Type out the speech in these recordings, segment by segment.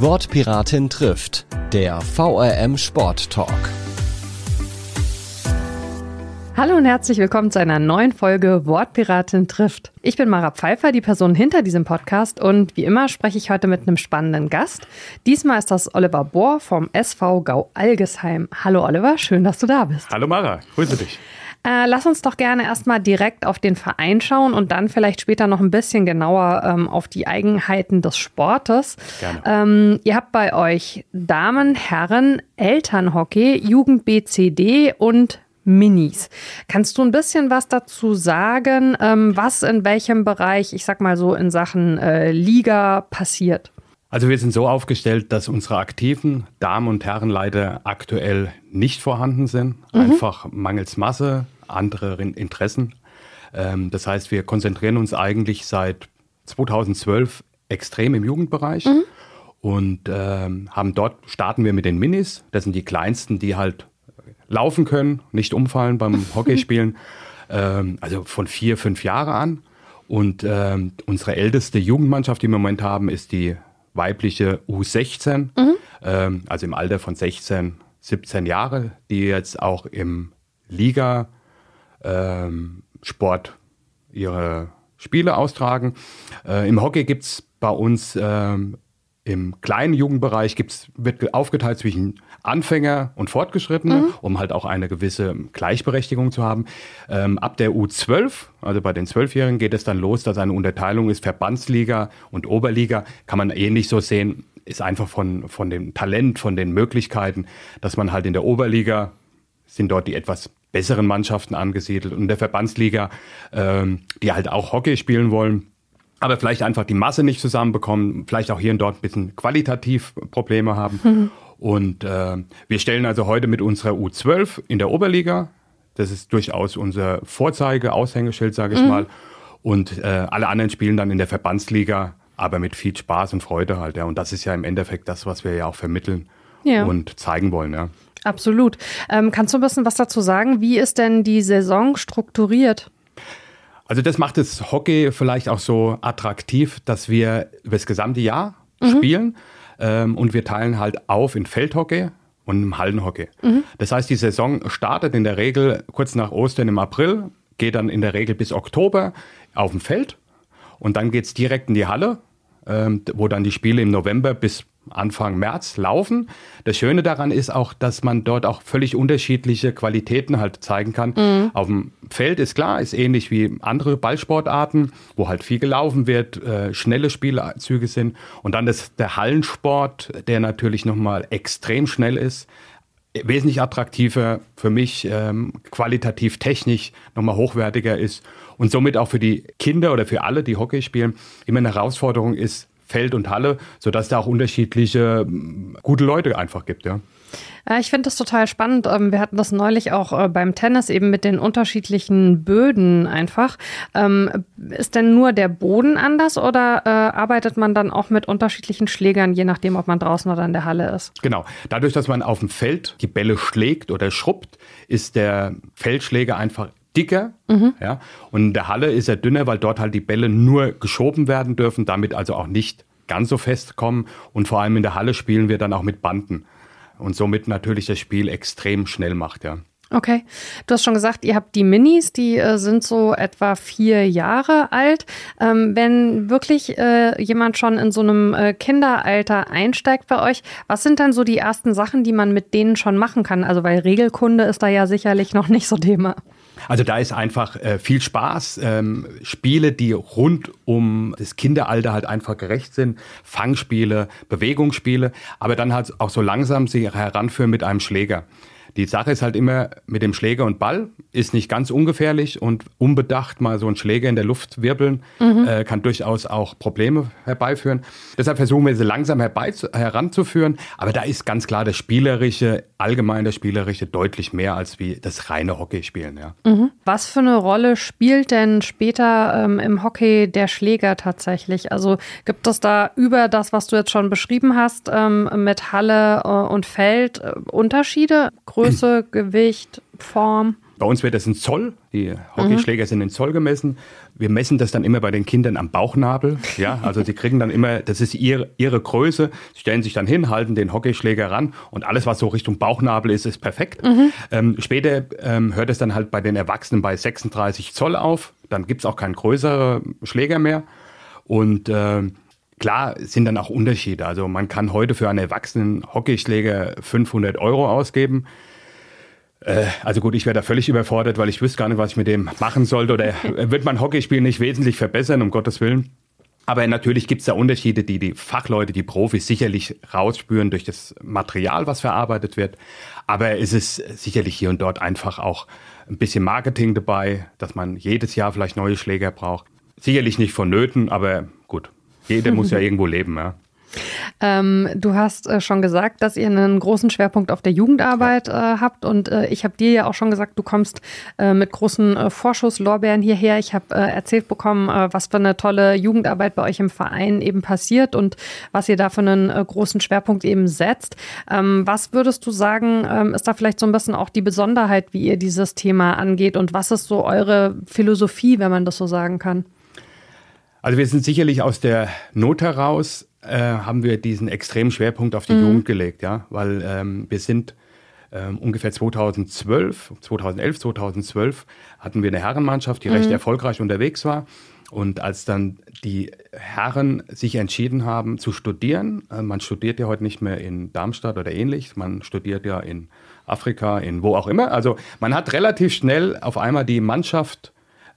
Wortpiratin trifft, der VRM Sport Talk. Hallo und herzlich willkommen zu einer neuen Folge Wortpiratin trifft. Ich bin Mara Pfeiffer, die Person hinter diesem Podcast und wie immer spreche ich heute mit einem spannenden Gast. Diesmal ist das Oliver Bohr vom SV Gau Algesheim. Hallo Oliver, schön, dass du da bist. Hallo Mara, grüße dich. Äh, lass uns doch gerne erstmal direkt auf den Verein schauen und dann vielleicht später noch ein bisschen genauer ähm, auf die Eigenheiten des Sportes. Gerne. Ähm, ihr habt bei euch Damen, Herren, Elternhockey, Jugend BCD und Minis. Kannst du ein bisschen was dazu sagen, ähm, was in welchem Bereich, ich sag mal so in Sachen äh, Liga passiert? Also wir sind so aufgestellt, dass unsere aktiven Damen und Herren leider aktuell nicht vorhanden sind. Mhm. Einfach mangels Masse, andere Interessen. Ähm, das heißt, wir konzentrieren uns eigentlich seit 2012 extrem im Jugendbereich. Mhm. Und ähm, haben dort starten wir mit den Minis. Das sind die kleinsten, die halt laufen können, nicht umfallen beim Hockeyspielen. ähm, also von vier, fünf Jahre an. Und ähm, unsere älteste Jugendmannschaft, die wir im Moment haben, ist die weibliche U16, mhm. ähm, also im Alter von 16, 17 Jahre, die jetzt auch im Liga ähm, Sport ihre Spiele austragen. Äh, Im Hockey gibt es bei uns ähm, im kleinen Jugendbereich gibt's, wird aufgeteilt zwischen Anfänger und Fortgeschrittene, mhm. um halt auch eine gewisse Gleichberechtigung zu haben. Ähm, ab der U12, also bei den Zwölfjährigen, geht es dann los, dass eine Unterteilung ist Verbandsliga und Oberliga. Kann man ähnlich so sehen, ist einfach von, von dem Talent, von den Möglichkeiten, dass man halt in der Oberliga sind dort die etwas besseren Mannschaften angesiedelt und der Verbandsliga, ähm, die halt auch Hockey spielen wollen, aber vielleicht einfach die Masse nicht zusammenbekommen, vielleicht auch hier und dort ein bisschen qualitativ Probleme haben. Mhm. Und äh, wir stellen also heute mit unserer U12 in der Oberliga, das ist durchaus unser Vorzeige, Aushängeschild, sage ich mhm. mal. Und äh, alle anderen spielen dann in der Verbandsliga, aber mit viel Spaß und Freude halt. Ja. Und das ist ja im Endeffekt das, was wir ja auch vermitteln ja. und zeigen wollen. Ja. Absolut. Ähm, kannst du ein bisschen was dazu sagen? Wie ist denn die Saison strukturiert? Also das macht das Hockey vielleicht auch so attraktiv, dass wir über das gesamte Jahr mhm. spielen. Ähm, und wir teilen halt auf in Feldhockey und im Hallenhockey. Mhm. Das heißt, die Saison startet in der Regel kurz nach Ostern im April, geht dann in der Regel bis Oktober auf dem Feld und dann geht es direkt in die Halle, ähm, wo dann die Spiele im November bis Anfang März laufen. Das Schöne daran ist auch, dass man dort auch völlig unterschiedliche Qualitäten halt zeigen kann. Mhm. Auf dem Feld ist klar, ist ähnlich wie andere Ballsportarten, wo halt viel gelaufen wird, äh, schnelle Spielzüge sind. Und dann ist der Hallensport, der natürlich nochmal extrem schnell ist, wesentlich attraktiver für mich, ähm, qualitativ technisch nochmal hochwertiger ist und somit auch für die Kinder oder für alle, die Hockey spielen, immer eine Herausforderung ist, Feld und Halle, sodass da auch unterschiedliche gute Leute einfach gibt, ja. Ja, ich finde das total spannend. Ähm, wir hatten das neulich auch äh, beim Tennis eben mit den unterschiedlichen Böden einfach. Ähm, ist denn nur der Boden anders oder äh, arbeitet man dann auch mit unterschiedlichen Schlägern, je nachdem, ob man draußen oder in der Halle ist? Genau. Dadurch, dass man auf dem Feld die Bälle schlägt oder schrubbt, ist der Feldschläger einfach dicker. Mhm. Ja, und in der Halle ist er dünner, weil dort halt die Bälle nur geschoben werden dürfen, damit also auch nicht ganz so fest kommen. Und vor allem in der Halle spielen wir dann auch mit Banden. Und somit natürlich das Spiel extrem schnell macht, ja. Okay. Du hast schon gesagt, ihr habt die Minis, die äh, sind so etwa vier Jahre alt. Ähm, wenn wirklich äh, jemand schon in so einem äh, Kinderalter einsteigt bei euch, was sind dann so die ersten Sachen, die man mit denen schon machen kann? Also, weil Regelkunde ist da ja sicherlich noch nicht so Thema. Also da ist einfach äh, viel Spaß. Ähm, Spiele, die rund um das Kinderalter halt einfach gerecht sind. Fangspiele, Bewegungsspiele, aber dann halt auch so langsam sie heranführen mit einem Schläger. Die Sache ist halt immer mit dem Schläger und Ball, ist nicht ganz ungefährlich und unbedacht mal so ein Schläger in der Luft wirbeln, mhm. äh, kann durchaus auch Probleme herbeiführen. Deshalb versuchen wir sie langsam herbei, heranzuführen, aber da ist ganz klar das Spielerische, allgemein das Spielerische deutlich mehr als wie das reine Hockeyspielen. Ja. Mhm. Was für eine Rolle spielt denn später ähm, im Hockey der Schläger tatsächlich? Also gibt es da über das, was du jetzt schon beschrieben hast, ähm, mit Halle äh, und Feld äh, Unterschiede? Größe, Gewicht, Form? Bei uns wird das in Zoll, die Hockeyschläger sind in Zoll gemessen. Wir messen das dann immer bei den Kindern am Bauchnabel. Ja, also sie kriegen dann immer, das ist ihre, ihre Größe, stellen sich dann hin, halten den Hockeyschläger ran und alles, was so Richtung Bauchnabel ist, ist perfekt. Ähm, später ähm, hört es dann halt bei den Erwachsenen bei 36 Zoll auf. Dann gibt es auch keinen größeren Schläger mehr. Und äh, klar sind dann auch Unterschiede. Also man kann heute für einen erwachsenen Hockeyschläger 500 Euro ausgeben. Äh, also gut, ich wäre da völlig überfordert, weil ich wüsste gar nicht, was ich mit dem machen sollte. Oder wird mein Hockeyspiel nicht wesentlich verbessern, um Gottes Willen. Aber natürlich gibt es da Unterschiede, die die Fachleute, die Profis sicherlich rausspüren durch das Material, was verarbeitet wird. Aber es ist sicherlich hier und dort einfach auch ein bisschen Marketing dabei, dass man jedes Jahr vielleicht neue Schläger braucht. Sicherlich nicht vonnöten, aber gut, jeder muss ja irgendwo leben. Ja. Ähm, du hast äh, schon gesagt, dass ihr einen großen Schwerpunkt auf der Jugendarbeit äh, habt und äh, ich habe dir ja auch schon gesagt, du kommst äh, mit großen äh, Vorschusslorbeeren hierher. Ich habe äh, erzählt bekommen, was für eine tolle Jugendarbeit bei euch im Verein eben passiert und was ihr da für einen großen Schwerpunkt eben setzt. Ähm, was würdest du sagen, ähm, ist da vielleicht so ein bisschen auch die Besonderheit, wie ihr dieses Thema angeht und was ist so eure Philosophie, wenn man das so sagen kann? Also wir sind sicherlich aus der Not heraus äh, haben wir diesen extremen Schwerpunkt auf die mhm. Jugend gelegt, ja, weil ähm, wir sind ähm, ungefähr 2012, 2011, 2012 hatten wir eine Herrenmannschaft, die mhm. recht erfolgreich unterwegs war. Und als dann die Herren sich entschieden haben zu studieren, äh, man studiert ja heute nicht mehr in Darmstadt oder ähnlich, man studiert ja in Afrika, in wo auch immer. Also man hat relativ schnell auf einmal die Mannschaft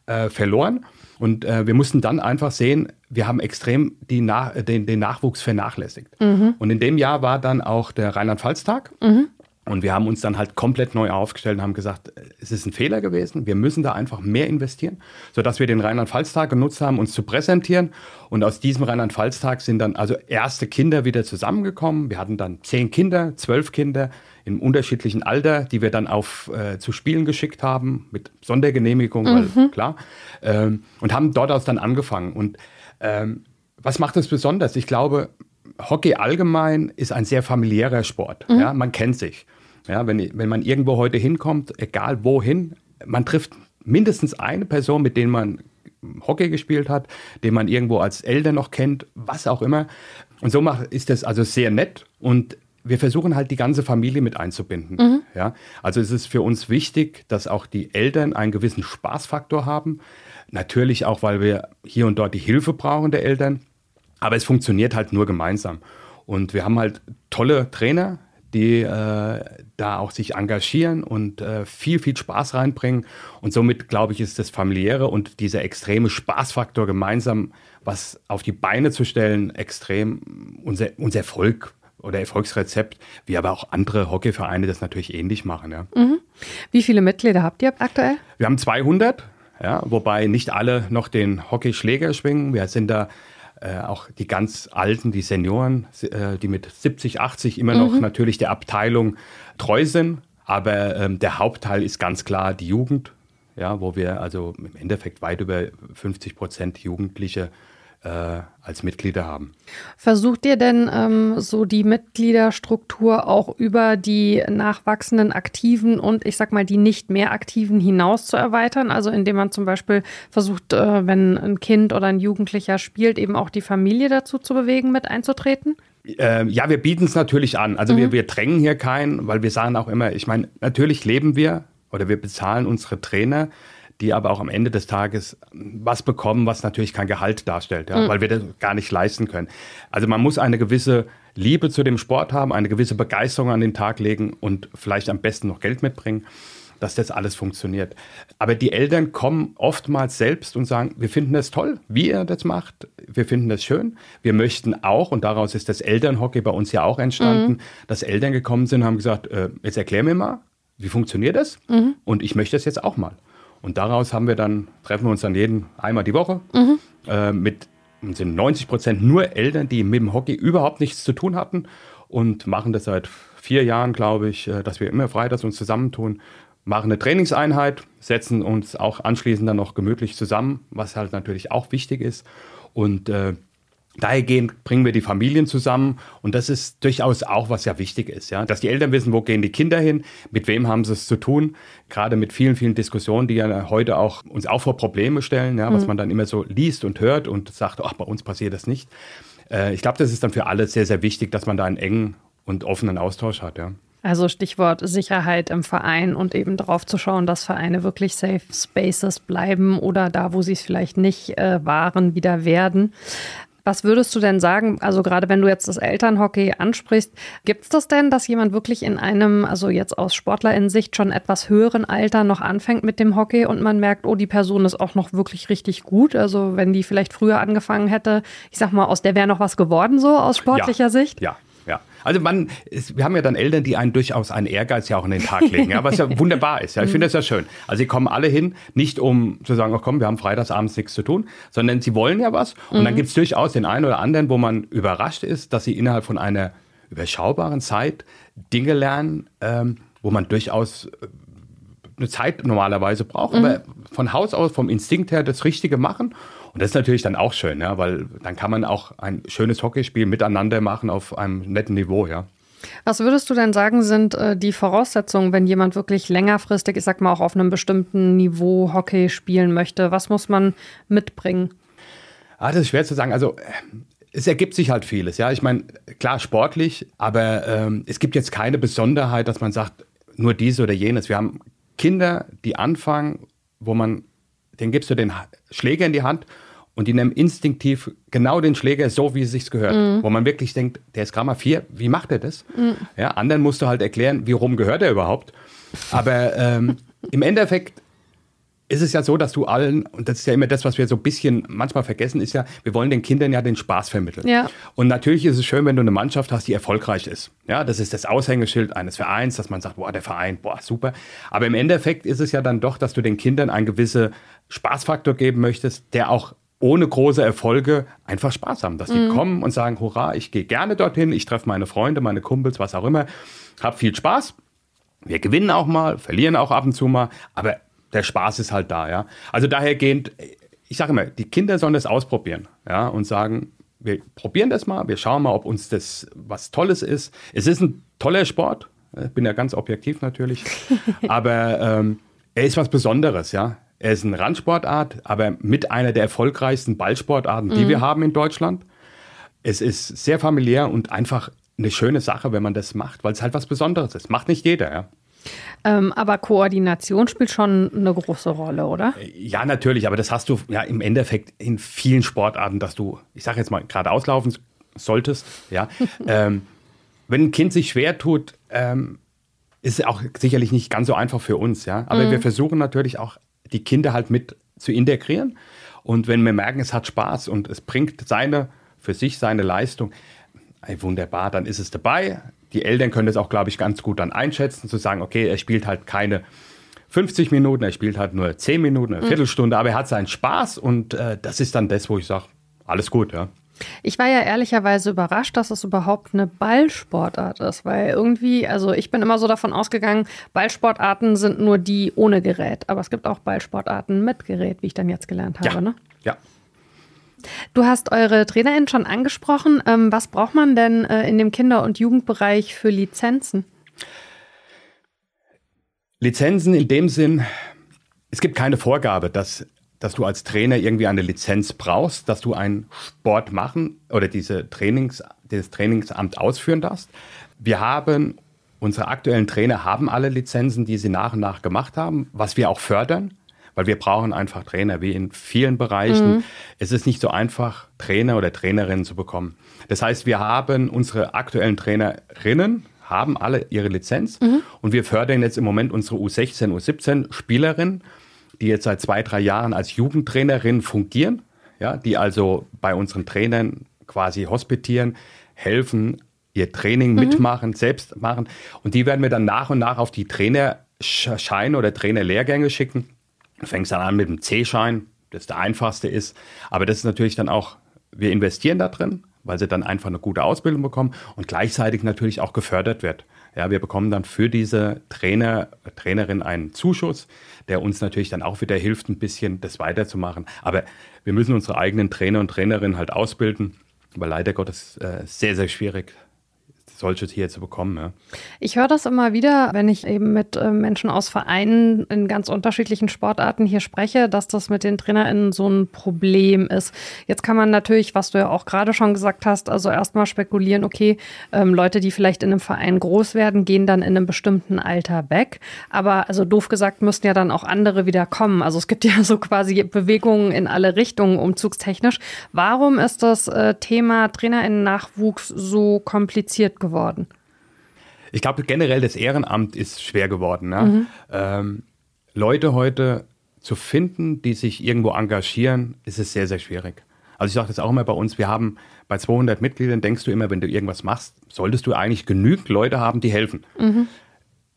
äh, verloren. Und äh, wir mussten dann einfach sehen, wir haben extrem Na den, den, Nachwuchs vernachlässigt. Mhm. Und in dem Jahr war dann auch der Rheinland-Pfalz-Tag. Mhm. Und wir haben uns dann halt komplett neu aufgestellt und haben gesagt, es ist ein Fehler gewesen, wir müssen da einfach mehr investieren, sodass wir den Rheinland-Pfalz-Tag genutzt haben, uns zu präsentieren. Und aus diesem Rheinland-Pfalz-Tag sind dann also erste Kinder wieder zusammengekommen. Wir hatten dann zehn Kinder, zwölf Kinder im unterschiedlichen Alter, die wir dann auf äh, zu Spielen geschickt haben, mit Sondergenehmigung, mhm. weil klar, ähm, und haben dort aus dann angefangen. Und ähm, was macht es besonders? Ich glaube, Hockey allgemein ist ein sehr familiärer Sport. Mhm. Ja, man kennt sich. Ja, wenn, wenn man irgendwo heute hinkommt, egal wohin, man trifft mindestens eine Person, mit der man Hockey gespielt hat, den man irgendwo als Eltern noch kennt, was auch immer. Und so macht, ist das also sehr nett und wir versuchen halt die ganze Familie mit einzubinden. Mhm. Ja, also es ist für uns wichtig, dass auch die Eltern einen gewissen Spaßfaktor haben. Natürlich auch, weil wir hier und dort die Hilfe brauchen der Eltern. Aber es funktioniert halt nur gemeinsam. Und wir haben halt tolle Trainer, die äh, da auch sich engagieren und äh, viel, viel Spaß reinbringen. Und somit, glaube ich, ist das familiäre und dieser extreme Spaßfaktor gemeinsam was auf die Beine zu stellen, extrem unser, unser Erfolg oder Erfolgsrezept, wie aber auch andere Hockeyvereine das natürlich ähnlich machen. Ja. Mhm. Wie viele Mitglieder habt ihr aktuell? Wir haben 200, ja, wobei nicht alle noch den Hockeyschläger schwingen. Wir sind da äh, auch die ganz Alten, die Senioren, äh, die mit 70, 80 immer noch mhm. natürlich der Abteilung treu sind. Aber ähm, der Hauptteil ist ganz klar die Jugend, ja, wo wir also im Endeffekt weit über 50 Prozent Jugendliche äh, als Mitglieder haben. Versucht ihr denn ähm, so die Mitgliederstruktur auch über die nachwachsenden Aktiven und ich sag mal die nicht mehr Aktiven hinaus zu erweitern? Also indem man zum Beispiel versucht, äh, wenn ein Kind oder ein Jugendlicher spielt, eben auch die Familie dazu zu bewegen, mit einzutreten? Äh, ja, wir bieten es natürlich an. Also mhm. wir, wir drängen hier keinen, weil wir sagen auch immer, ich meine, natürlich leben wir oder wir bezahlen unsere Trainer die aber auch am Ende des Tages was bekommen, was natürlich kein Gehalt darstellt, ja, mhm. weil wir das gar nicht leisten können. Also man muss eine gewisse Liebe zu dem Sport haben, eine gewisse Begeisterung an den Tag legen und vielleicht am besten noch Geld mitbringen, dass das alles funktioniert. Aber die Eltern kommen oftmals selbst und sagen, wir finden das toll, wie ihr das macht, wir finden das schön. Wir möchten auch, und daraus ist das Elternhockey bei uns ja auch entstanden, mhm. dass Eltern gekommen sind und haben gesagt, äh, jetzt erklär mir mal, wie funktioniert das? Mhm. Und ich möchte das jetzt auch mal. Und daraus haben wir dann, treffen wir uns dann jeden einmal die Woche mhm. äh, mit sind 90 Prozent nur Eltern, die mit dem Hockey überhaupt nichts zu tun hatten und machen das seit vier Jahren, glaube ich, äh, dass wir immer freitags uns zusammentun, machen eine Trainingseinheit, setzen uns auch anschließend dann noch gemütlich zusammen, was halt natürlich auch wichtig ist. Und äh, Dahergehend bringen wir die Familien zusammen und das ist durchaus auch, was ja wichtig ist, ja, dass die Eltern wissen, wo gehen die Kinder hin, mit wem haben sie es zu tun, gerade mit vielen, vielen Diskussionen, die ja heute auch uns auch vor Probleme stellen, ja, was mhm. man dann immer so liest und hört und sagt, ach, bei uns passiert das nicht. Äh, ich glaube, das ist dann für alle sehr, sehr wichtig, dass man da einen engen und offenen Austausch hat, ja. Also Stichwort Sicherheit im Verein und eben darauf zu schauen, dass Vereine wirklich Safe Spaces bleiben oder da, wo sie es vielleicht nicht äh, waren, wieder werden. Was würdest du denn sagen, also gerade wenn du jetzt das Elternhockey ansprichst, gibt es das denn, dass jemand wirklich in einem, also jetzt aus Sportlerinnensicht schon etwas höheren Alter noch anfängt mit dem Hockey und man merkt, oh, die Person ist auch noch wirklich richtig gut? Also wenn die vielleicht früher angefangen hätte, ich sag mal, aus der wäre noch was geworden so aus sportlicher ja, Sicht? Ja, also man, ist, wir haben ja dann Eltern, die einen durchaus einen Ehrgeiz ja auch in den Tag legen, ja, was ja wunderbar ist. Ja. Ich finde das ja schön. Also sie kommen alle hin, nicht um zu sagen, oh komm, wir haben freitagsabends nichts zu tun, sondern sie wollen ja was. Und mhm. dann gibt es durchaus den einen oder anderen, wo man überrascht ist, dass sie innerhalb von einer überschaubaren Zeit Dinge lernen, ähm, wo man durchaus eine Zeit normalerweise braucht, mhm. aber von Haus aus, vom Instinkt her das Richtige machen. Und das ist natürlich dann auch schön, ja, weil dann kann man auch ein schönes Hockeyspiel miteinander machen auf einem netten Niveau, ja. Was würdest du denn sagen, sind äh, die Voraussetzungen, wenn jemand wirklich längerfristig, ich sag mal, auch auf einem bestimmten Niveau Hockey spielen möchte? Was muss man mitbringen? Ah, das ist schwer zu sagen. Also es ergibt sich halt vieles, ja. Ich meine, klar sportlich, aber ähm, es gibt jetzt keine Besonderheit, dass man sagt, nur dies oder jenes. Wir haben Kinder, die anfangen, wo man den gibst du den Schläger in die Hand und die nehmen instinktiv genau den Schläger so, wie es sich gehört. Mhm. Wo man wirklich denkt, der ist Grammar 4, wie macht er das? Mhm. Ja, anderen musst du halt erklären, wie rum gehört er überhaupt. Aber ähm, im Endeffekt ist es ja so, dass du allen, und das ist ja immer das, was wir so ein bisschen manchmal vergessen, ist ja, wir wollen den Kindern ja den Spaß vermitteln. Ja. Und natürlich ist es schön, wenn du eine Mannschaft hast, die erfolgreich ist. Ja, das ist das Aushängeschild eines Vereins, dass man sagt, boah, der Verein, boah, super. Aber im Endeffekt ist es ja dann doch, dass du den Kindern einen gewissen Spaßfaktor geben möchtest, der auch ohne große Erfolge einfach Spaß haben. Dass die mhm. kommen und sagen, hurra, ich gehe gerne dorthin, ich treffe meine Freunde, meine Kumpels, was auch immer, hab viel Spaß. Wir gewinnen auch mal, verlieren auch ab und zu mal, aber der Spaß ist halt da, ja. Also dahergehend, ich sage immer, die Kinder sollen das ausprobieren, ja, und sagen, wir probieren das mal, wir schauen mal, ob uns das was Tolles ist. Es ist ein toller Sport, ich bin ja ganz objektiv natürlich, aber ähm, er ist was Besonderes, ja. Er ist eine Randsportart, aber mit einer der erfolgreichsten Ballsportarten, die mhm. wir haben in Deutschland. Es ist sehr familiär und einfach eine schöne Sache, wenn man das macht, weil es halt was Besonderes ist. Macht nicht jeder, ja. Ähm, aber Koordination spielt schon eine große Rolle, oder? Ja, natürlich, aber das hast du ja im Endeffekt in vielen Sportarten, dass du, ich sage jetzt mal, gerade auslaufen solltest. Ja. ähm, wenn ein Kind sich schwer tut, ähm, ist es auch sicherlich nicht ganz so einfach für uns, ja. Aber mhm. wir versuchen natürlich auch, die Kinder halt mit zu integrieren. Und wenn wir merken, es hat Spaß und es bringt seine, für sich seine Leistung, ey, wunderbar, dann ist es dabei die Eltern können das auch, glaube ich, ganz gut dann einschätzen, zu sagen, okay, er spielt halt keine 50 Minuten, er spielt halt nur 10 Minuten, eine mhm. Viertelstunde, aber er hat seinen Spaß und äh, das ist dann das, wo ich sage, alles gut, ja. Ich war ja ehrlicherweise überrascht, dass es überhaupt eine Ballsportart ist, weil irgendwie, also ich bin immer so davon ausgegangen, Ballsportarten sind nur die ohne Gerät, aber es gibt auch Ballsportarten mit Gerät, wie ich dann jetzt gelernt habe, ja. ne? Ja, Du hast eure Trainerin schon angesprochen. Ähm, was braucht man denn äh, in dem Kinder- und Jugendbereich für Lizenzen? Lizenzen in dem Sinn, es gibt keine Vorgabe, dass, dass du als Trainer irgendwie eine Lizenz brauchst, dass du einen Sport machen oder diese Trainings, dieses Trainingsamt ausführen darfst. Wir haben, unsere aktuellen Trainer haben alle Lizenzen, die sie nach und nach gemacht haben, was wir auch fördern weil wir brauchen einfach Trainer, wie in vielen Bereichen. Mhm. Es ist nicht so einfach, Trainer oder Trainerinnen zu bekommen. Das heißt, wir haben unsere aktuellen Trainerinnen, haben alle ihre Lizenz mhm. und wir fördern jetzt im Moment unsere U16, U17 Spielerinnen, die jetzt seit zwei, drei Jahren als Jugendtrainerin fungieren, ja, die also bei unseren Trainern quasi hospitieren, helfen, ihr Training mhm. mitmachen, selbst machen. Und die werden wir dann nach und nach auf die Trainerscheine oder Trainerlehrgänge schicken. Du fängst dann an mit dem C-Schein, das der einfachste ist. Aber das ist natürlich dann auch, wir investieren da drin, weil sie dann einfach eine gute Ausbildung bekommen und gleichzeitig natürlich auch gefördert wird. Ja, wir bekommen dann für diese Trainer, Trainerin einen Zuschuss, der uns natürlich dann auch wieder hilft, ein bisschen das weiterzumachen. Aber wir müssen unsere eigenen Trainer und Trainerinnen halt ausbilden. Aber leider Gottes äh, sehr, sehr schwierig, solche hier zu bekommen. Ja. Ich höre das immer wieder, wenn ich eben mit äh, Menschen aus Vereinen in ganz unterschiedlichen Sportarten hier spreche, dass das mit den TrainerInnen so ein Problem ist. Jetzt kann man natürlich, was du ja auch gerade schon gesagt hast, also erstmal spekulieren, okay, ähm, Leute, die vielleicht in einem Verein groß werden, gehen dann in einem bestimmten Alter weg. Aber also doof gesagt, müssten ja dann auch andere wieder kommen. Also es gibt ja so quasi Bewegungen in alle Richtungen umzugstechnisch. Warum ist das äh, Thema TrainerInnen-Nachwuchs so kompliziert geworden? Geworden? Ich glaube generell das Ehrenamt ist schwer geworden. Ne? Mhm. Ähm, Leute heute zu finden, die sich irgendwo engagieren, ist es sehr, sehr schwierig. Also ich sage das auch immer bei uns, wir haben bei 200 Mitgliedern, denkst du immer, wenn du irgendwas machst, solltest du eigentlich genügend Leute haben, die helfen. Mhm.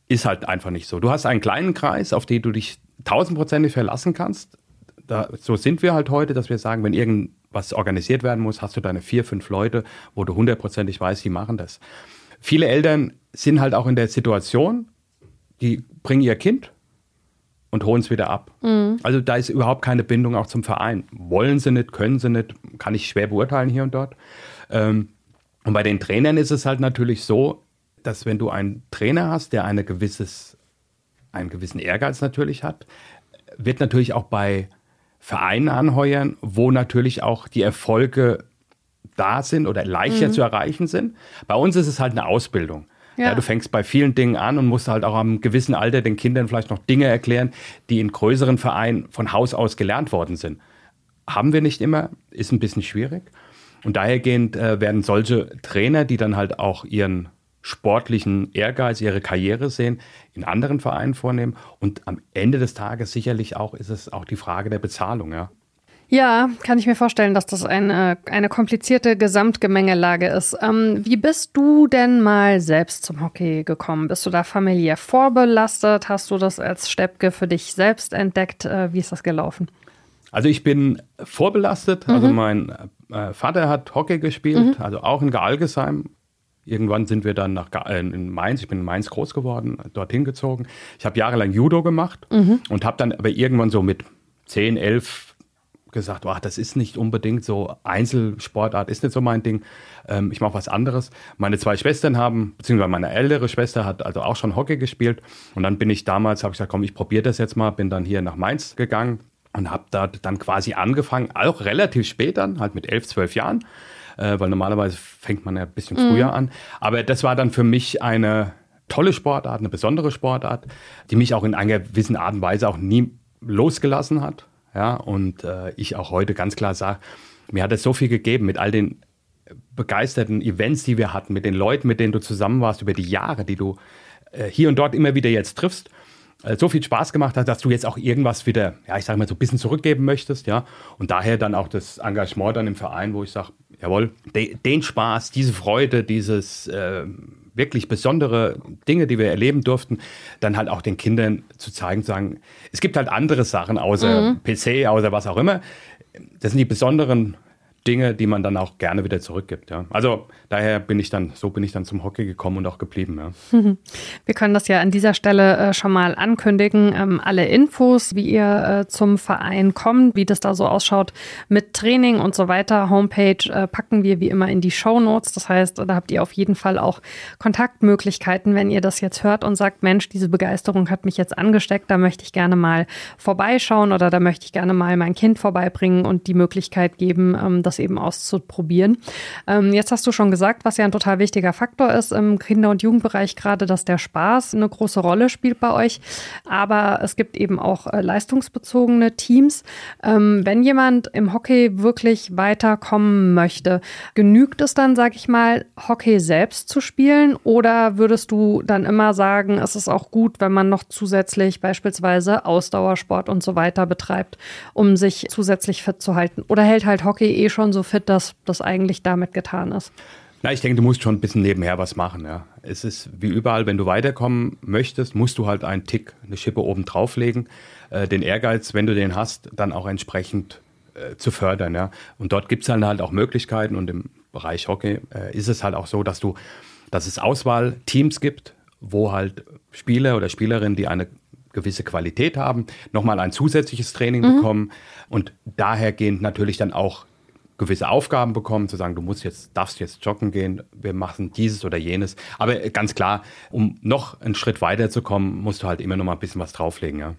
Ist halt einfach nicht so. Du hast einen kleinen Kreis, auf den du dich tausendprozentig verlassen kannst. Da, so sind wir halt heute, dass wir sagen, wenn irgendwas organisiert werden muss, hast du deine vier, fünf Leute, wo du hundertprozentig weißt, die machen das. Viele Eltern sind halt auch in der Situation, die bringen ihr Kind und holen es wieder ab. Mhm. Also da ist überhaupt keine Bindung auch zum Verein. Wollen sie nicht, können sie nicht, kann ich schwer beurteilen hier und dort. Ähm, und bei den Trainern ist es halt natürlich so, dass wenn du einen Trainer hast, der eine gewisses, einen gewissen Ehrgeiz natürlich hat, wird natürlich auch bei Vereinen anheuern, wo natürlich auch die Erfolge da sind oder leichter mhm. zu erreichen sind. Bei uns ist es halt eine Ausbildung. Ja. ja. du fängst bei vielen Dingen an und musst halt auch am gewissen Alter den Kindern vielleicht noch Dinge erklären, die in größeren Vereinen von Haus aus gelernt worden sind. Haben wir nicht immer, ist ein bisschen schwierig. Und dahergehend äh, werden solche Trainer, die dann halt auch ihren sportlichen Ehrgeiz, ihre Karriere sehen, in anderen Vereinen vornehmen. Und am Ende des Tages sicherlich auch ist es auch die Frage der Bezahlung, ja. Ja, kann ich mir vorstellen, dass das eine, eine komplizierte Gesamtgemengelage ist. Ähm, wie bist du denn mal selbst zum Hockey gekommen? Bist du da familiär vorbelastet? Hast du das als Steppke für dich selbst entdeckt? Äh, wie ist das gelaufen? Also ich bin vorbelastet. Also mhm. Also mein äh, Vater hat Hockey gespielt, mhm. also auch in Gealgesheim. Irgendwann sind wir dann nach äh, in Mainz, ich bin in Mainz groß geworden, dorthin gezogen. Ich habe jahrelang Judo gemacht mhm. und habe dann aber irgendwann so mit 10, 11 gesagt, ach, das ist nicht unbedingt so Einzelsportart, ist nicht so mein Ding. Ähm, ich mache was anderes. Meine zwei Schwestern haben, beziehungsweise meine ältere Schwester hat also auch schon Hockey gespielt. Und dann bin ich damals, habe ich gesagt, komm, ich probiere das jetzt mal, bin dann hier nach Mainz gegangen und habe da dann quasi angefangen, auch relativ spät dann, halt mit elf, zwölf Jahren, äh, weil normalerweise fängt man ja ein bisschen mhm. früher an. Aber das war dann für mich eine tolle Sportart, eine besondere Sportart, die mich auch in einer gewissen Art und Weise auch nie losgelassen hat. Ja, und äh, ich auch heute ganz klar sage, mir hat es so viel gegeben mit all den begeisterten Events, die wir hatten, mit den Leuten, mit denen du zusammen warst, über die Jahre, die du äh, hier und dort immer wieder jetzt triffst. Äh, so viel Spaß gemacht hat, dass du jetzt auch irgendwas wieder, ja, ich sage mal so ein bisschen zurückgeben möchtest, ja. Und daher dann auch das Engagement dann im Verein, wo ich sage, jawohl, de, den Spaß, diese Freude, dieses äh, wirklich besondere Dinge, die wir erleben durften, dann halt auch den Kindern zu zeigen, zu sagen, es gibt halt andere Sachen außer mhm. PC, außer was auch immer. Das sind die besonderen Dinge, die man dann auch gerne wieder zurückgibt. Ja. Also daher bin ich dann, so bin ich dann zum Hockey gekommen und auch geblieben. Ja. Wir können das ja an dieser Stelle äh, schon mal ankündigen. Ähm, alle Infos, wie ihr äh, zum Verein kommt, wie das da so ausschaut mit Training und so weiter, Homepage äh, packen wir wie immer in die Show Notes. Das heißt, da habt ihr auf jeden Fall auch Kontaktmöglichkeiten, wenn ihr das jetzt hört und sagt, Mensch, diese Begeisterung hat mich jetzt angesteckt, da möchte ich gerne mal vorbeischauen oder da möchte ich gerne mal mein Kind vorbeibringen und die Möglichkeit geben, ähm, das eben auszuprobieren. Ähm, jetzt hast du schon gesagt, was ja ein total wichtiger Faktor ist im Kinder- und Jugendbereich gerade, dass der Spaß eine große Rolle spielt bei euch. Aber es gibt eben auch äh, leistungsbezogene Teams. Ähm, wenn jemand im Hockey wirklich weiterkommen möchte, genügt es dann, sag ich mal, Hockey selbst zu spielen? Oder würdest du dann immer sagen, es ist auch gut, wenn man noch zusätzlich beispielsweise Ausdauersport und so weiter betreibt, um sich zusätzlich fit zu halten? Oder hält halt Hockey eh schon so fit, dass das eigentlich damit getan ist? Na, ich denke, du musst schon ein bisschen nebenher was machen. Ja. Es ist wie überall, wenn du weiterkommen möchtest, musst du halt einen Tick, eine Schippe oben drauflegen. Äh, den Ehrgeiz, wenn du den hast, dann auch entsprechend äh, zu fördern. Ja. Und dort gibt es dann halt auch Möglichkeiten und im Bereich Hockey äh, ist es halt auch so, dass du, dass es Auswahlteams gibt, wo halt Spieler oder Spielerinnen, die eine gewisse Qualität haben, nochmal ein zusätzliches Training mhm. bekommen und dahergehend natürlich dann auch gewisse Aufgaben bekommen, zu sagen, du musst jetzt, darfst jetzt joggen gehen, wir machen dieses oder jenes. Aber ganz klar, um noch einen Schritt weiter zu kommen, musst du halt immer noch mal ein bisschen was drauflegen, ja.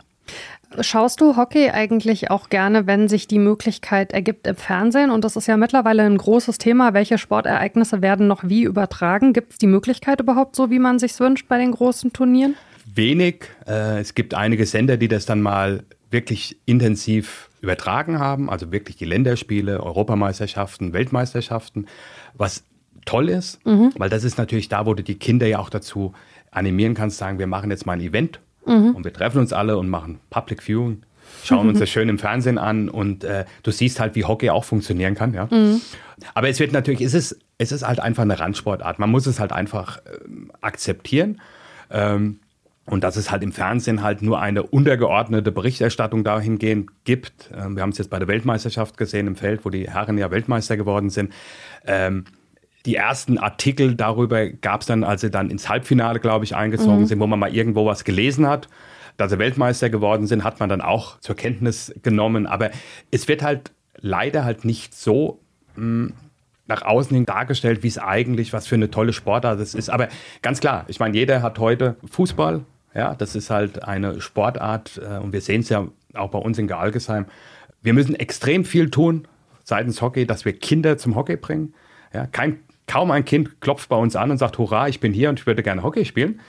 Schaust du Hockey eigentlich auch gerne, wenn sich die Möglichkeit ergibt im Fernsehen? Und das ist ja mittlerweile ein großes Thema. Welche Sportereignisse werden noch wie übertragen? Gibt es die Möglichkeit überhaupt so, wie man sich wünscht bei den großen Turnieren? Wenig. Äh, es gibt einige Sender, die das dann mal wirklich intensiv übertragen haben, also wirklich die Länderspiele, Europameisterschaften, Weltmeisterschaften, was toll ist, mhm. weil das ist natürlich da, wo du die Kinder ja auch dazu animieren kannst, sagen, wir machen jetzt mal ein Event mhm. und wir treffen uns alle und machen Public Viewing, schauen mhm. uns das schön im Fernsehen an und äh, du siehst halt, wie Hockey auch funktionieren kann. Ja? Mhm. Aber es wird natürlich, es ist, es ist halt einfach eine Randsportart. Man muss es halt einfach äh, akzeptieren. Ähm, und dass es halt im Fernsehen halt nur eine untergeordnete Berichterstattung dahingehend gibt. Ähm, wir haben es jetzt bei der Weltmeisterschaft gesehen im Feld, wo die Herren ja Weltmeister geworden sind. Ähm, die ersten Artikel darüber gab es dann, als sie dann ins Halbfinale, glaube ich, eingezogen mhm. sind, wo man mal irgendwo was gelesen hat. Dass sie Weltmeister geworden sind, hat man dann auch zur Kenntnis genommen. Aber es wird halt leider halt nicht so mh, hm, nach außen hin dargestellt, wie es eigentlich, was für eine tolle Sportart es ist. Aber ganz klar, ich meine, jeder hat heute Fußball. Ja, das ist halt eine Sportart äh, und wir sehen es ja auch bei uns in Gealgesheim. Wir müssen extrem viel tun seitens Hockey, dass wir Kinder zum Hockey bringen. Ja, kein Kaum ein Kind klopft bei uns an und sagt, hurra, ich bin hier und ich würde gerne Hockey spielen.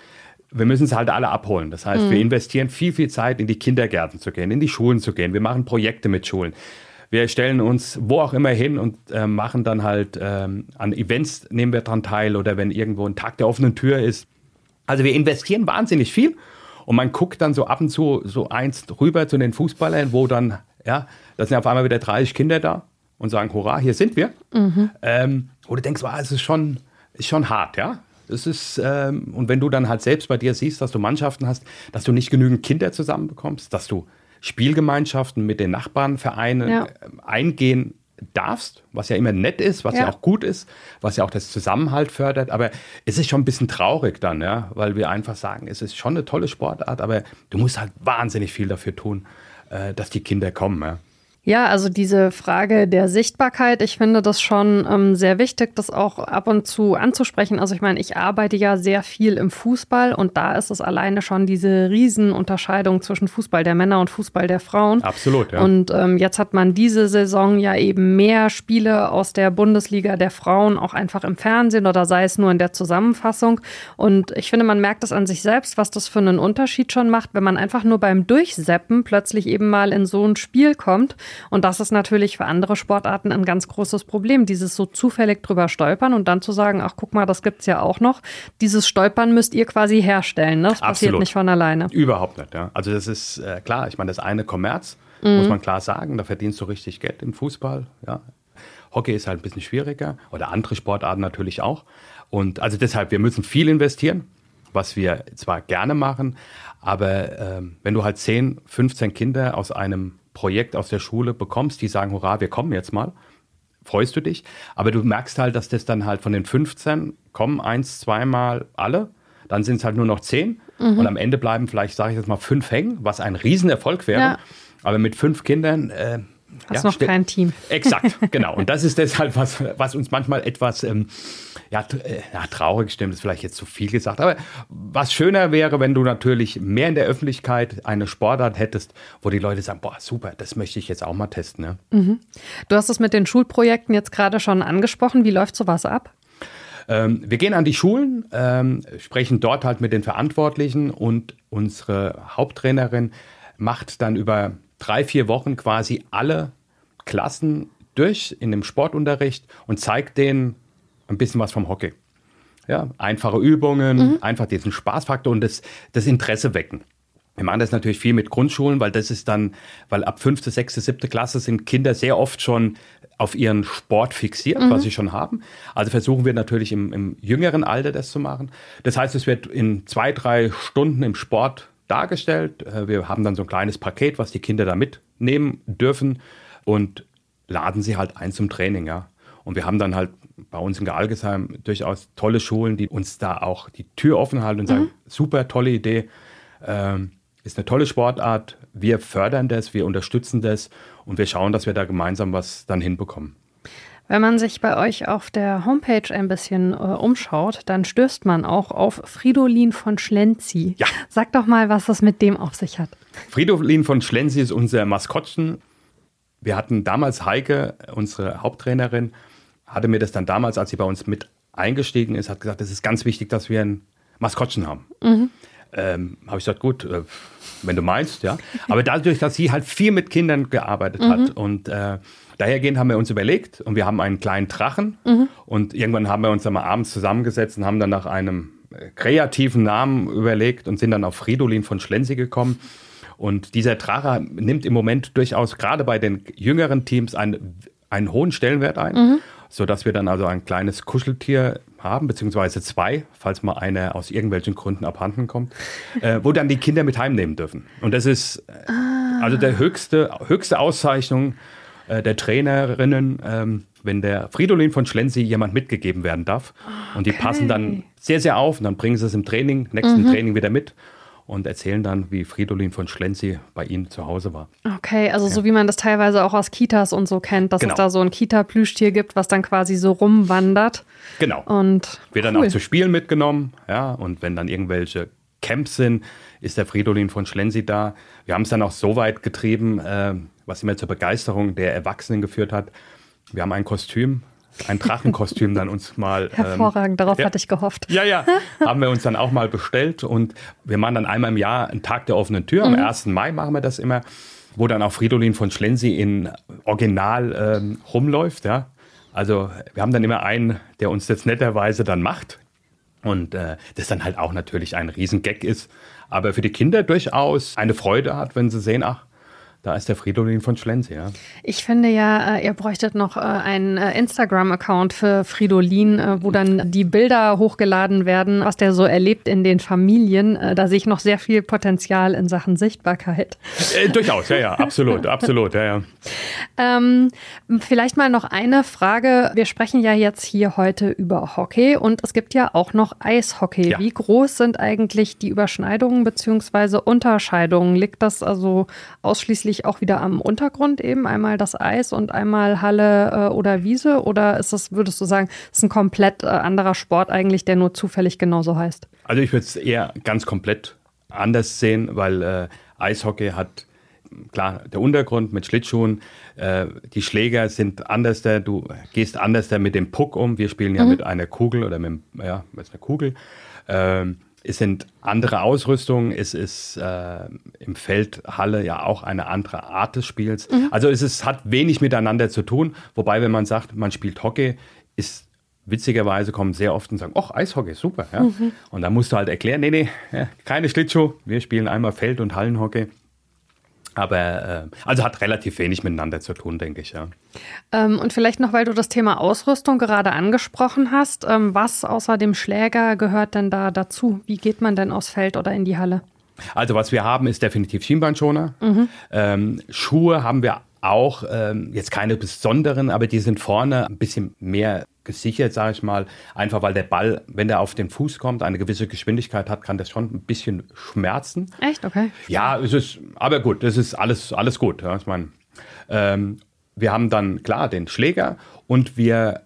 Wir müssen es halt alle abholen. Das heißt, mhm. wir investieren viel, viel Zeit, in die Kindergärten zu gehen, in die Schulen zu gehen. Wir machen Projekte mit Schulen. Wir stellen uns wo auch immer hin und äh, machen dann halt ähm, an Events nehmen wir dran teil oder wenn irgendwo ein Tag der offenen Tür ist. Also wir investieren wahnsinnig viel und man guckt dann so ab und zu so eins rüber zu den Fußballern, wo dann, ja, da sind auf einmal wieder 30 Kinder da und sagen, hurra, hier sind wir. Mhm. Ähm, wo du denkst, wow, es ist schon, ist schon hart, ja. Das ist, ähm, und wenn du dann halt selbst bei dir siehst, dass du Mannschaften hast, dass du nicht genügend Kinder zusammenbekommst, dass du Spielgemeinschaften mit den Nachbarnvereinen ja. Ähm, eingehen darfst, was ja immer nett ist, was ja. ja. auch gut ist, was ja auch das Zusammenhalt fördert, aber es ist schon ein bisschen traurig dann, ja, weil wir einfach sagen, es ist schon eine tolle Sportart, aber du musst halt wahnsinnig viel dafür tun, äh, dass die Kinder kommen, ja. Ja, also diese Frage der Sichtbarkeit, ich finde das schon ähm, sehr wichtig, das auch ab und zu anzusprechen. Also ich meine, ich arbeite ja sehr viel im Fußball und da ist es alleine schon diese Riesenunterscheidung zwischen Fußball der Männer und Fußball der Frauen. Absolut, ja. Und ähm, jetzt hat man diese Saison ja eben mehr Spiele aus der Bundesliga der Frauen auch einfach im Fernsehen oder sei es nur in der Zusammenfassung. Und ich finde, man merkt es an sich selbst, was das für einen Unterschied schon macht, wenn man einfach nur beim Durchseppen plötzlich eben mal in so ein Spiel kommt und das ist natürlich für andere Sportarten ein ganz großes Problem, dieses so zufällig drüber stolpern und dann zu sagen, ach guck mal, das gibt es ja auch noch. Dieses Stolpern müsst ihr quasi herstellen. Ne? Das Absolut. passiert nicht von alleine. Überhaupt nicht. Ja. Also das ist äh, klar, ich meine, das eine Kommerz, mhm. muss man klar sagen, da verdienst du richtig Geld im Fußball. Ja. Hockey ist halt ein bisschen schwieriger oder andere Sportarten natürlich auch. Und also deshalb, wir müssen viel investieren, was wir zwar gerne machen, aber ähm, wenn du halt 10, 15 Kinder aus einem Projekt aus der Schule bekommst, die sagen, hurra, wir kommen jetzt mal, freust du dich. Aber du merkst halt, dass das dann halt von den 15 kommen eins, zweimal alle, dann sind es halt nur noch 10 mhm. und am Ende bleiben vielleicht, sage ich jetzt mal, fünf hängen, was ein Riesenerfolg wäre. Ja. Aber mit fünf Kindern äh, Hast ja, noch kein Team. Exakt, genau. Und das ist deshalb was, was uns manchmal etwas ähm, ja, äh, ja, traurig stimmt, ist vielleicht jetzt zu viel gesagt. Aber was schöner wäre, wenn du natürlich mehr in der Öffentlichkeit eine Sportart hättest, wo die Leute sagen, boah, super, das möchte ich jetzt auch mal testen. Ne? Mhm. Du hast es mit den Schulprojekten jetzt gerade schon angesprochen. Wie läuft sowas ab? Ähm, wir gehen an die Schulen, ähm, sprechen dort halt mit den Verantwortlichen und unsere Haupttrainerin macht dann über drei, vier Wochen quasi alle Klassen durch in dem Sportunterricht und zeigt denen ein bisschen was vom Hockey. Ja, einfache Übungen, mhm. einfach diesen Spaßfaktor und das, das Interesse wecken. Wir machen das natürlich viel mit Grundschulen, weil das ist dann, weil ab fünfte, sechste, siebte Klasse sind Kinder sehr oft schon auf ihren Sport fixiert, mhm. was sie schon haben. Also versuchen wir natürlich im, im, jüngeren Alter das zu machen. Das heißt, es wird in zwei, drei Stunden im Sport dargestellt. Äh, wir haben dann so ein kleines Paket, was die Kinder da mitnehmen dürfen und laden sie halt ein zum Training, ja. Und wir haben dann halt bei uns in Gealgesheim durchaus tolle Schulen, die uns da auch die Tür offen halten und sagen, mhm. super tolle Idee, ähm, ist eine tolle Sportart, wir fördern das, wir unterstützen das und wir schauen, dass wir da gemeinsam was dann hinbekommen. Wenn man sich bei euch auf der Homepage ein bisschen äh, umschaut, dann stößt man auch auf Fridolin von Schlenzi. Ja. Sag doch mal, was das mit dem auf sich hat. Fridolin von Schlenzi ist unser Maskottchen. Wir hatten damals Heike, unsere Haupttrainerin, hatte mir das dann damals, als sie bei uns mit eingestiegen ist, hat gesagt, es ist ganz wichtig, dass wir ein Maskottchen haben. Mhm. Ähm, Habe ich gesagt, gut, äh, wenn du meinst, ja. Aber dadurch, dass sie halt viel mit Kindern gearbeitet mhm. hat und äh, dahergehend haben wir uns überlegt und wir haben einen kleinen Drachen mhm. und irgendwann haben wir uns dann mal abends zusammengesetzt und haben dann nach einem äh, kreativen Namen überlegt und sind dann auf Fridolin von Schlensi gekommen. Und dieser Drache nimmt im Moment durchaus gerade bei den jüngeren Teams einen, einen hohen Stellenwert ein. Mhm sodass wir dann also ein kleines Kuscheltier haben, beziehungsweise zwei, falls mal einer aus irgendwelchen Gründen abhanden kommt, äh, wo dann die Kinder mit heimnehmen dürfen. Und das ist äh, also der höchste, höchste Auszeichnung äh, der Trainerinnen, ähm, wenn der Fridolin von Schlenzi jemand mitgegeben werden darf. Und die passen dann sehr, sehr auf und dann bringen sie es im Training, nächsten mhm. Training wieder mit und erzählen dann, wie Fridolin von Schlenzi bei ihnen zu Hause war. Okay, also ja. so wie man das teilweise auch aus Kitas und so kennt, dass genau. es da so ein Kita-Plüschtier gibt, was dann quasi so rumwandert. Genau. Und wird cool. dann auch zu Spielen mitgenommen, ja, und wenn dann irgendwelche Camps sind, ist der Fridolin von Schlenzi da. Wir haben es dann auch so weit getrieben, äh, was immer zur Begeisterung der Erwachsenen geführt hat. Wir haben ein Kostüm ein Drachenkostüm dann uns mal. Ähm, Hervorragend, ähm, darauf ja, hatte ich gehofft. Ja, ja, haben wir uns dann auch mal bestellt und wir machen dann einmal im Jahr einen Tag der offenen Tür. Am 1. Mhm. Mai machen wir das immer, wo dann auch Fridolin von Schlensi in Original ähm, rumläuft. Ja. Also wir haben dann immer einen, der uns das netterweise dann macht. Und äh, das dann halt auch natürlich ein Riesengag ist, aber für die Kinder durchaus eine Freude hat, wenn sie sehen, ach, da ist der Fridolin von Schlenz, ja. Ich finde ja, äh, ihr bräuchtet noch äh, einen äh, Instagram-Account für Fridolin, wo dann die Bilder hochgeladen werden, was der so erlebt in den Familien. Da sehe ich noch sehr viel Potenzial in Sachen Sichtbarkeit. Äh, durchaus, ja, ja, absolut, absolut, ja, ja. Ähm, vielleicht mal noch eine Frage. Wir sprechen ja jetzt hier heute über Hockey und es gibt ja auch noch Eishockey. Ja. Wie groß sind eigentlich die Überschneidungen bzw. Unterscheidungen? Liegt das also ausschließlich eigentlich auch wieder am Untergrund eben, einmal das Eis und einmal Halle äh, oder Wiese? Oder ist das, würdest du sagen, ist ein komplett äh, anderer Sport eigentlich, der nur zufällig genauso heißt? Also ich würde es eher ganz komplett anders sehen, weil äh, Eishockey hat klar, der Untergrund mit Schlittschuhen, äh, die Schläger sind anders, da, du gehst anders da mit dem Puck um. Wir spielen ja mhm. mit einer Kugel oder mit, ja, mit einer Kugel. Ähm, es sind andere Ausrüstungen, es ist äh, im Feld Halle ja auch eine andere Art des Spiels. Mhm. Also es ist, hat wenig miteinander zu tun. Wobei, wenn man sagt, man spielt Hockey, ist witzigerweise kommen sehr oft und sagen, ach, Eishockey, super. Ja? Mhm. Und da musst du halt erklären, nee, nee, keine Schlittschuh, wir spielen einmal Feld- und Hallenhockey. Aber äh, also hat relativ wenig miteinander zu tun, denke ich, ja. Ähm, und vielleicht noch, weil du das Thema Ausrüstung gerade angesprochen hast, ähm, was außer dem Schläger gehört denn da dazu? Wie geht man denn aufs Feld oder in die Halle? Also was wir haben, ist definitiv Schienbeinschoner. Mhm. Ähm, Schuhe haben wir auch, ähm, jetzt keine besonderen, aber die sind vorne ein bisschen mehr gesichert, sage ich mal. Einfach weil der Ball, wenn der auf den Fuß kommt, eine gewisse Geschwindigkeit hat, kann das schon ein bisschen schmerzen. Echt? Okay. Ja, es ist, aber gut, das ist alles, alles gut. Ja, ich meine, ähm, wir haben dann klar den Schläger und wir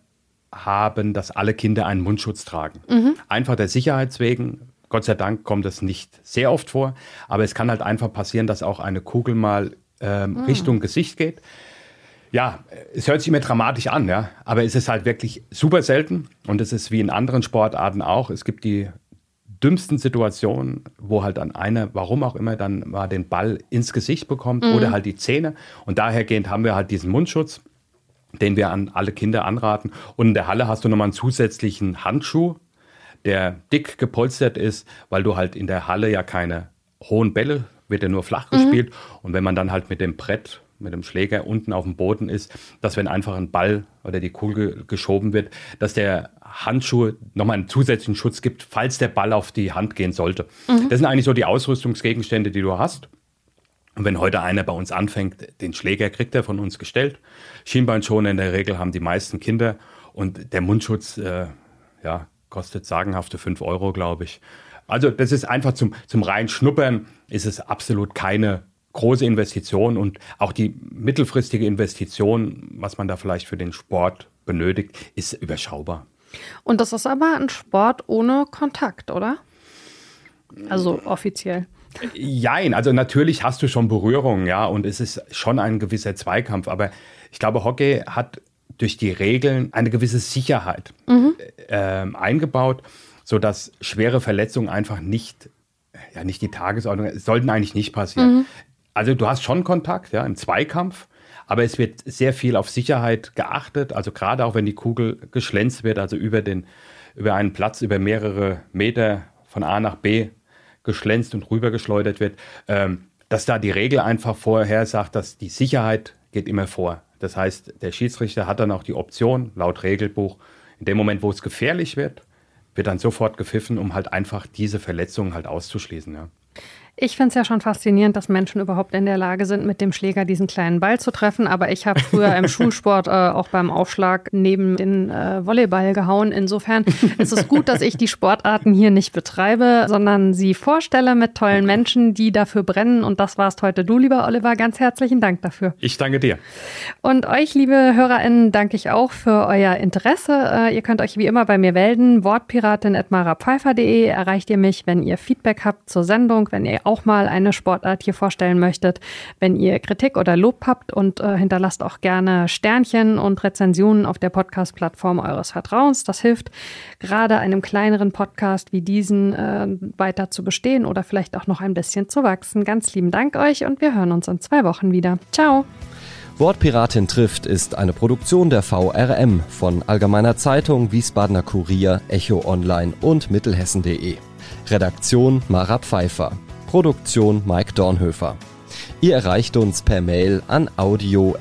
haben, dass alle Kinder einen Mundschutz tragen. Mhm. Einfach der Sicherheit wegen. Gott sei Dank kommt das nicht sehr oft vor, aber es kann halt einfach passieren, dass auch eine Kugel mal ähm, mhm. Richtung Gesicht geht. Ja, es hört sich immer dramatisch an, ja, aber es ist halt wirklich super selten und es ist wie in anderen Sportarten auch. Es gibt die dümmsten Situationen, wo halt dann einer, warum auch immer, dann mal den Ball ins Gesicht bekommt mhm. oder halt die Zähne. Und dahergehend haben wir halt diesen Mundschutz, den wir an alle Kinder anraten. Und in der Halle hast du nochmal einen zusätzlichen Handschuh, der dick gepolstert ist, weil du halt in der Halle ja keine hohen Bälle, wird ja nur flach mhm. gespielt. Und wenn man dann halt mit dem Brett mit dem Schläger unten auf dem Boden ist, dass wenn einfach ein Ball oder die Kugel geschoben wird, dass der Handschuh nochmal einen zusätzlichen Schutz gibt, falls der Ball auf die Hand gehen sollte. Mhm. Das sind eigentlich so die Ausrüstungsgegenstände, die du hast. Und wenn heute einer bei uns anfängt, den Schläger kriegt er von uns gestellt. Schienbeinschoner in der Regel haben die meisten Kinder und der Mundschutz, äh, ja, kostet sagenhafte 5 Euro, glaube ich. Also das ist einfach zum, zum rein Schnuppern, ist es absolut keine große Investition und auch die mittelfristige Investition, was man da vielleicht für den Sport benötigt, ist überschaubar. Und das ist aber ein Sport ohne Kontakt, oder? Also offiziell. Jein, also natürlich hast du schon Berührung, ja, und es ist schon ein gewisser Zweikampf, aber ich glaube, Hockey hat durch die Regeln eine gewisse Sicherheit mhm. äh, eingebaut, sodass schwere Verletzungen einfach nicht, ja, nicht die Tagesordnung, sollten eigentlich nicht passieren. Mhm. Also du hast schon Kontakt, ja, im Zweikampf, aber es wird sehr viel auf Sicherheit geachtet, also gerade auch wenn die Kugel geschlänzt wird, also über den, über einen Platz, über mehrere Meter von A nach B geschlänzt und rübergeschleudert wird, ähm, dass da die Regel einfach vorher sagt, dass die Sicherheit geht immer vor. Das heißt, der Schiedsrichter hat dann auch die Option, laut Regelbuch, in dem Moment, wo es gefährlich wird, wird dann sofort gepfiffen, um halt einfach diese Verletzungen halt auszuschließen. Ja. Ich finde es ja schon faszinierend, dass Menschen überhaupt in der Lage sind, mit dem Schläger diesen kleinen Ball zu treffen. Aber ich habe früher im Schulsport äh, auch beim Aufschlag neben den äh, Volleyball gehauen. Insofern ist es gut, dass ich die Sportarten hier nicht betreibe, sondern sie vorstelle mit tollen Menschen, die dafür brennen. Und das warst heute du, lieber Oliver. Ganz herzlichen Dank dafür. Ich danke dir. Und euch, liebe HörerInnen, danke ich auch für euer Interesse. Äh, ihr könnt euch wie immer bei mir melden. Wortpiratin.marapfeifer.de erreicht ihr mich, wenn ihr Feedback habt zur Sendung, wenn ihr auch mal eine Sportart hier vorstellen möchtet. Wenn ihr Kritik oder Lob habt und äh, hinterlasst auch gerne Sternchen und Rezensionen auf der Podcast-Plattform eures Vertrauens. Das hilft gerade einem kleineren Podcast wie diesen äh, weiter zu bestehen oder vielleicht auch noch ein bisschen zu wachsen. Ganz lieben Dank euch und wir hören uns in zwei Wochen wieder. Ciao! Wortpiratin trifft ist eine Produktion der VRM von Allgemeiner Zeitung, Wiesbadener Kurier, Echo Online und Mittelhessen.de. Redaktion Mara Pfeiffer. Produktion Mike Dornhöfer. Ihr erreicht uns per Mail an audio.vrm.de.